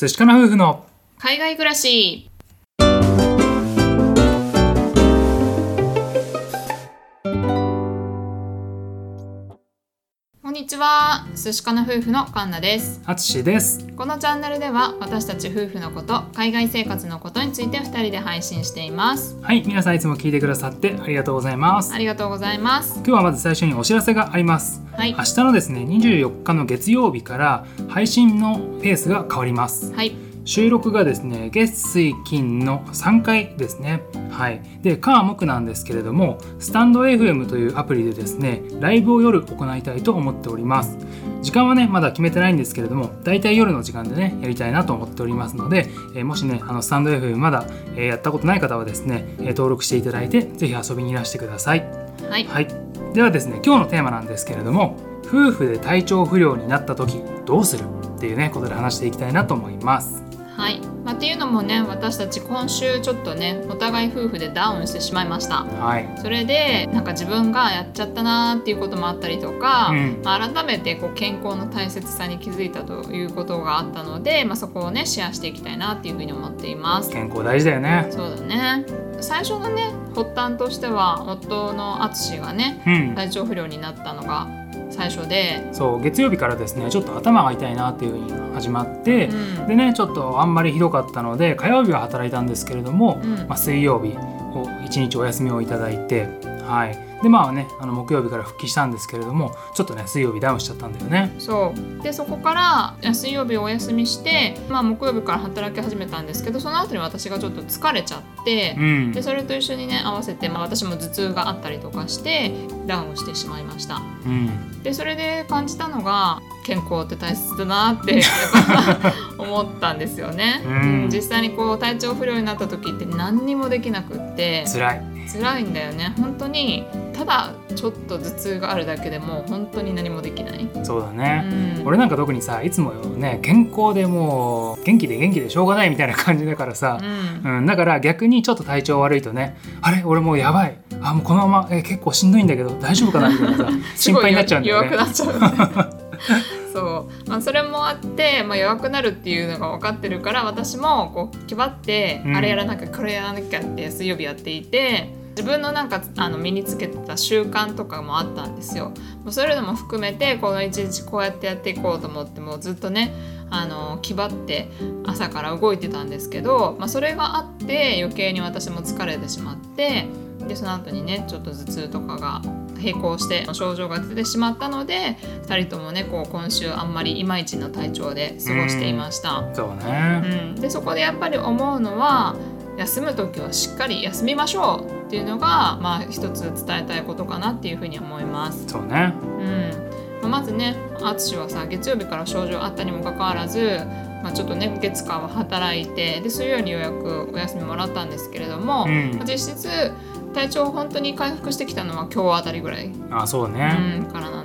寿司かな夫婦の。海外暮らし。にちは。寿司かな夫婦のカンナです。あつしです。このチャンネルでは私たち夫婦のこと海外生活のことについて2人で配信しています。はい皆さんいつも聞いてくださってありがとうございます。ありがとうございます。今日はまず最初にお知らせがあります。はい。明日のですね24日の月曜日から配信のペースが変わります。はい収録がですね月水金の3回ですね。はい。で火木なんですけれどもスタンド FM というアプリでですねライブを夜行いたいと思っております。時間はねまだ決めてないんですけれどもだいたい夜の時間でねやりたいなと思っておりますので、えーもしねあのスタンド FM まだ、えーやったことない方はですね、えー登録していただいてぜひ遊びにいらしてください。はい。はい、ではですね今日のテーマなんですけれども夫婦で体調不良になった時どうするっていうねことで話していきたいなと思いますはい、まあ、っていうのもね私たち今週ちょっとねお互い夫婦でダウンしてしまいました。はい。それでなんか自分がやっちゃったなーっていうこともあったりとか、うん。まあ改めてこう健康の大切さに気づいたということがあったので、まあ、そこをねシェアしていきたいなっていうふうに思っています。健康大事だよね。そうだね。最初のね発端としては夫の淳がねうん。体調不良になったのが最初で、そう月曜日からですねちょっと頭が痛いなっていうふうに始まって、うん。でねちょっとあんまりひどかったので火曜日は働いたんですけれども、うん。まあ、水曜日を1日お休みをいただいてはいでまあねあの木曜日から復帰したんですけれどもちょっとね水曜日ダウンしちゃったんだよね。そう。でそこから水曜日お休みして、まあ、木曜日から働き始めたんですけどその後に私がちょっと疲れちゃって、うん。でそれと一緒にね合わせて、まあ、私も頭痛があったりとかしてダウンしてしまいました。うん。でそれで感じたのが健康って大切だなって 思ったんですよね、うん。実際にこう体調不良になった時って何にもできなくって。辛い辛いんだよね。本当にただちょっと頭痛があるだけでも本当に何もできない、そうだね、うん。俺なんか特にさいつもね健康でもう元気で元気でしょうがないみたいな感じだからさ、うん。うん、だから逆にちょっと体調悪いとねあれ？俺もうやばい。あもうこのままえ結構しんどいんだけど大丈夫かなみたいなさ 心配になっちゃうんだよね。弱くなっちゃう。そう、まあ、それもあって、まあ、弱くなるっていうのが分かってるから私もこう気張って、うん。あれやらなきゃこれやらなきゃって水曜日やっていて自分のなんかあの身につけた習慣とかもあったんですよ。もうそういうのも含めてこの一日こうやってやっていこうと思ってもうずっとねあの気張って朝から動いてたんですけど、まあ、それがあって余計に私も疲れてしまってでその後にねちょっと頭痛とかが並行して症状が出てしまったので2人ともねこう今週あんまりいまいちの体調で過ごしていました。そうね、うん、でそこでやっぱり思うのは休む時はしっかり休みましょうっていうのがまあ一つ伝えたいことかなっていうふうに思います。そうね。うん。まずね淳はさ月曜日から症状あったにもかかわらず、まあ、ちょっとね月火は働いてで水曜にようやくお休みもらったんですけれども、うん。まあ実質体調本当に回復してきたのは今日あたりぐらい、あそううね、ん、からな。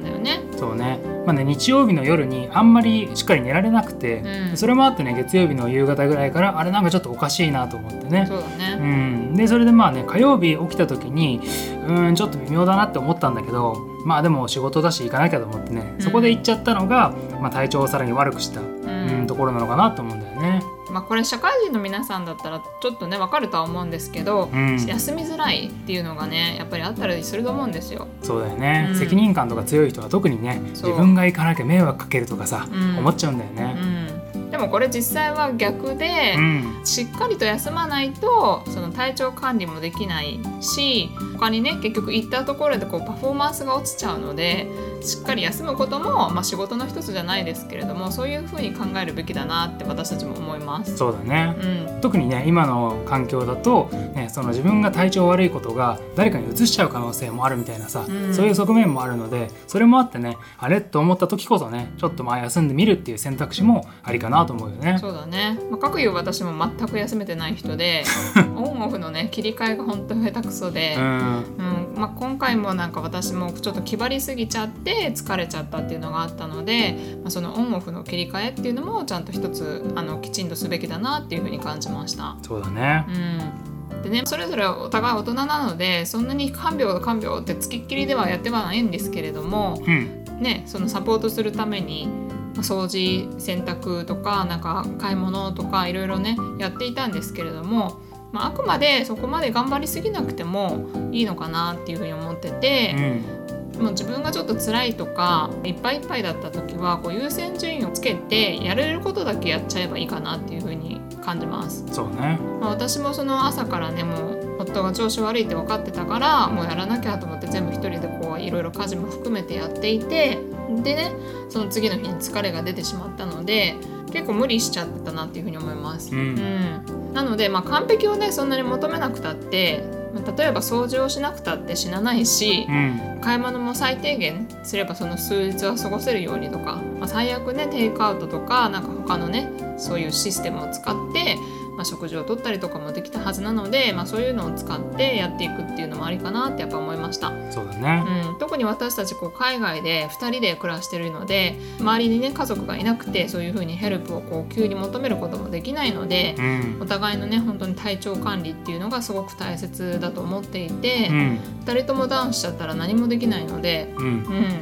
そうね。まあね日曜日の夜にあんまりしっかり寝られなくて、うん。それもあってね月曜日の夕方ぐらいからあれなんかちょっとおかしいなと思ってね。そうだね、うん、でそれでまあね火曜日起きた時にうんちょっと微妙だなって思ったんだけどまあでも仕事だし行かなきゃと思ってね、うん。そこで行っちゃったのが、まあ、体調をさらに悪くした、うん。うん、ところなのかなと思うんだよね。まあ、これ社会人の皆さんだったらちょっとね分かるとは思うんですけど、うん、休みづらいっていうのがねやっぱりあったりすると思うんですよ。そうだよね、うん。責任感とか強い人は特にね自分が行かなきゃ迷惑かけるとかさ、うん。思っちゃうんだようね。ん、でもこれ実際は逆で、うん。しっかりと休まないとその体調管理もできないし他にね結局行ったところでこうパフォーマンスが落ちちゃうのでしっかり休むことも、まあ、仕事の一つじゃないですけれどもそういうふうに考えるべきだなって私たちも思います。そうだね、うん。特にね今の環境だと、ね、その自分が体調悪いことが誰かに移しちゃう可能性もあるみたいなさ、うん。そういう側面もあるのでそれもあってねあれと思った時こそねちょっとまあ休んでみるっていう選択肢もありかなと思うよね。そうだね、まあ、かくいう私も全く休めてない人で オンオフのね切り替えが本当に下手くそで、うんうんまあ、今回もなんか私もちょっと気張りすぎちゃって疲れちゃったっていうのがあったので、まあ、そのオンオフの切り替えっていうのもちゃんと一つあのきちんとすべきだなっていうふうに感じました。そうだねう。んでね、それぞれお互い大人なのでそんなに看病看病ってつきっきりではやってはないんですけれども、うんね、そのサポートするために掃除洗濯とかなんか買い物とかいろいろねやっていたんですけれども、まあ、あくまでそこまで頑張りすぎなくてもいいのかなっていうふうに思ってて。うんもう自分がちょっと辛いとかいっぱいいっぱいだった時はこう優先順位をつけてやれることだけやっちゃえばいいかなっていうふうに感じます。そうねまあ、私もその朝からねもう夫が調子悪いって分かってたからもうやらなきゃと思って全部一人でこういろいろ家事も含めてやっていてでねその次の日に疲れが出てしまったので結構無理しちゃってたなっていうふうに思います。うん。うん。なので、まあ、完璧をねそんなに求めなくたって、まあ例えば掃除をしなくたって死なないし、うん。買い物も最低限すればその数日は過ごせるようにとか、まあ、最悪ねテイクアウトとかなんか他のねそういうシステムを使って、まあ、食事をとったりとかもできたはずなので、まあ、そういうのを使ってやっていくっていうのもありかなってやっぱ思いました。そうだね。うん、特に私たちこう海外で2人で暮らしてるので周りにね家族がいなくてそういう風にヘルプをこう急に求めることもできないので、うん。お互いのね本当に体調管理っていうのがすごく大切だと思っていて、うん。2人ともダウンしちゃったら何もできないので、うん。う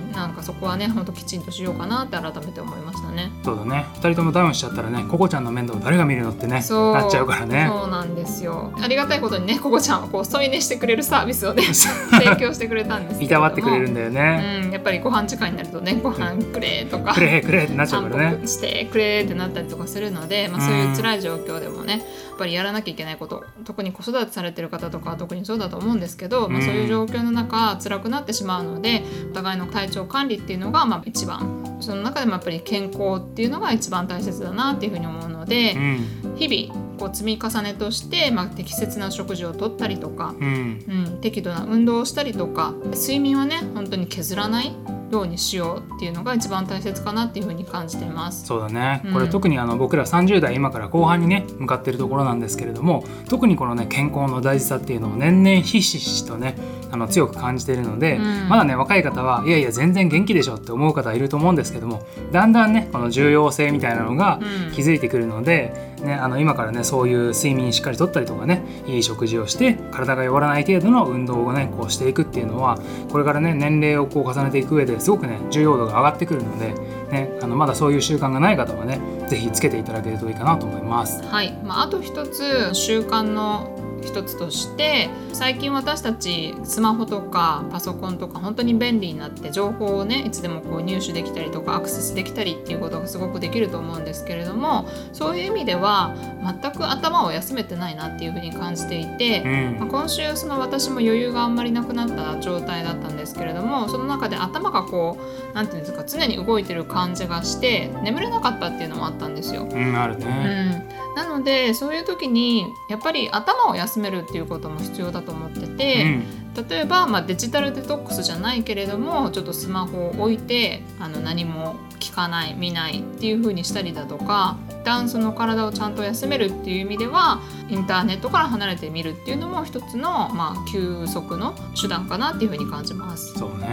ん、なんかそこはねほんときちんとしようかなって改めて思いましたね。そうだね。二人ともダウンしちゃったらねココちゃんの面倒誰が見るのってねそう。なっちゃうからね。そうなんですよ。ありがたいことにねココちゃんはこう添い寝してくれるサービスをね 提供してくれたんですけいたわってくれるんだよね、うん、やっぱりご飯時間になるとねご飯くれとかくれくれってなっちゃう散からね。歩してくれってなったりとかするので、まあ、そういう辛い状況でもねやっぱりやらなきゃいけないこと特に子育てされてる方とかは特にそうだと思うんですけど、まあ、うん。そういう状況の中辛くなってしまうのでお互いの体調管理っていうのがまあ一番その中でもやっぱり健康っていうのが一番大切だなっていうふうに思うので、うん。日々こう積み重ねとして、まあ、適切な食事をとったりとか、うん。うん、適度な運動をしたりとか睡眠はね本当に削らないようにしようっていうのが一番大切かなっていうふうに感じています。そうだね。うん。これ特にあの僕ら30代今から後半にね向かってるところなんですけれども特にこのね健康の大事さっていうのを年々ひしひしとねあの強く感じているので、うん。まだね若い方はいやいや全然元気でしょって思う方いると思うんですけどもだんだんねこの重要性みたいなのがうん。気づいてくるので、ね、あの今からねそういう睡眠しっかりとったりとかねいい食事をして体が弱らない程度の運動をねこうしていくっていうのはこれからね年齢をこう重ねていく上ですごくね重要度が上がってくるので、ね、あのまだそういう習慣がない方はね是非つけていただけるといいかなと思います。はい、まあ、あと一つ習慣の一つとして最近私たちスマホとかパソコンとか本当に便利になって情報をねいつでもこう入手できたりとかアクセスできたりっていうことがすごくできると思うんですけれどもそういう意味では全く頭を休めてないなっていうふうに感じていて、うんまあ、今週その私も余裕があんまりなくなった状態だったんですけれどもその中で頭がこうなんていうんですか常に動いてる感じがして眠れなかったっていうのもあったんですよ。うん、あるね。うん、なのでそういう時にやっぱり頭を休めるっていうことも必要だと思ってて、例えば、まあ、デジタルデトックスじゃないけれどもちょっとスマホを置いてあの何も聞かない見ないっていう風にしたりだとか一旦その体をちゃんと休めるっていう意味ではインターネットから離れてみるっていうのも一つの、まあ、休息の手段かなっていう風に感じます。そううね。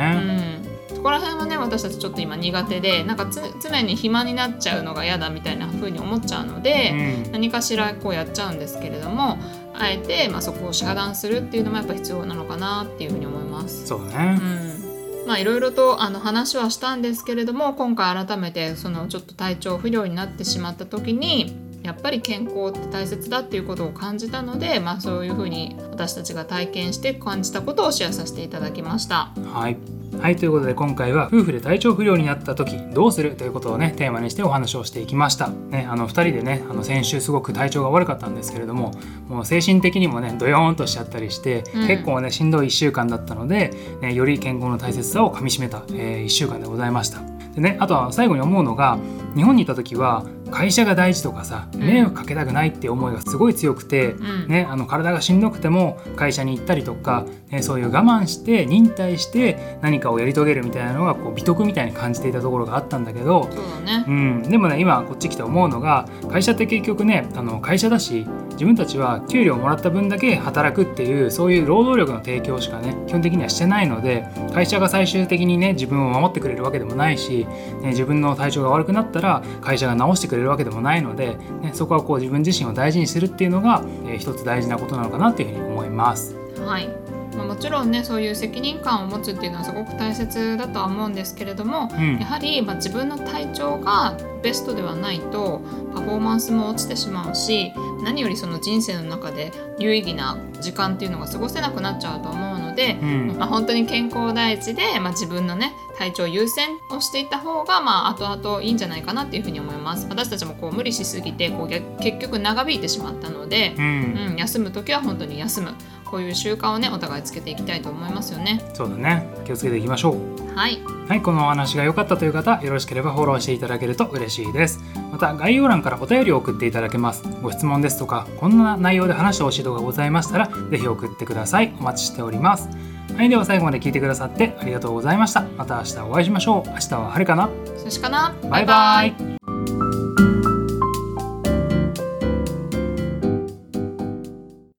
んそこら辺はね私たちちょっと今苦手でなんかつ常に暇になっちゃうのが嫌だみたいな風に思っちゃうので、うん何かしらこうやっちゃうんですけれどもあえて、まあ、そこを遮断するっていうのもやっぱ必要なのかなっていうふうに思います。そううね。んまあいろいろとあの話はしたんですけれども今回改めてそのちょっと体調不良になってしまった時にやっぱり健康って大切だっていうことを感じたので、まあ、そういうふうに私たちが体験して感じたことをシェアさせていただきました。はい。はい、ということで今回は夫婦で体調不良になった時どうする？ということをねテーマにしてお話をしていきました。ね、あの2人でねあの先週すごく体調が悪かったんですけれどももう精神的にもねドヨーンとしちゃったりして、うん結構ねしんどい1週間だったので、ね、より健康の大切さをかみしめた、え1週間でございました。でね、あとは最後に思うのが日本にいた時は会社が大事とかさん。迷惑かけたくないって思いがすごい強くて、うん。ね、あの体がしんどくても会社に行ったりとか、ね、そういう我慢して忍耐して何かをやり遂げるみたいなのがこう美徳みたいに感じていたところがあったんだけど、そうだね。うん、でもね今こっち来て思うのが会社って結局ねあの会社だし自分たちは給料をもらった分だけ働くっていうそういう労働力の提供しかね基本的にはしてないので会社が最終的にね自分を守ってくれるわけでもないし、ね、自分の体調が悪くなったら会社が治してくれるわけでもないので、ね、そこはこう自分自身を大事にするっていうのが、えー一つ大事なことなのかなっていうふうに思います。はい。まあ、もちろんねそういう責任感を持つっていうのはすごく大切だとは思うんですけれども、うん。やはり、まあ、自分の体調がベストではないとパフォーマンスも落ちてしまうし何よりその人生の中で有意義な時間っていうのが過ごせなくなっちゃうと思うので、うん。まあ、本当に健康第一で、まあ、自分のね体調優先をしていった方が、まあ、後々いいんじゃないかなっていうふうに思います。私たちもこう無理しすぎてこう逆結局長引いてしまったので、ううんん、休む時は本当に休むこういう習慣をねお互いつけていきたいと思いますよねそうだね気をつけていきましょうはいはい、このお話が良かったという方、よろしければフォローしていただけると嬉しいです。また、概要欄からお便りを送っていただけます。ご質問ですとか、こんな内容で話してほしい動画がございましたら、ぜひ送ってください。お待ちしております。はい、では最後まで聞いてくださってありがとうございました。また明日お会いしましょう。明日は晴れかなそしかなバイバイ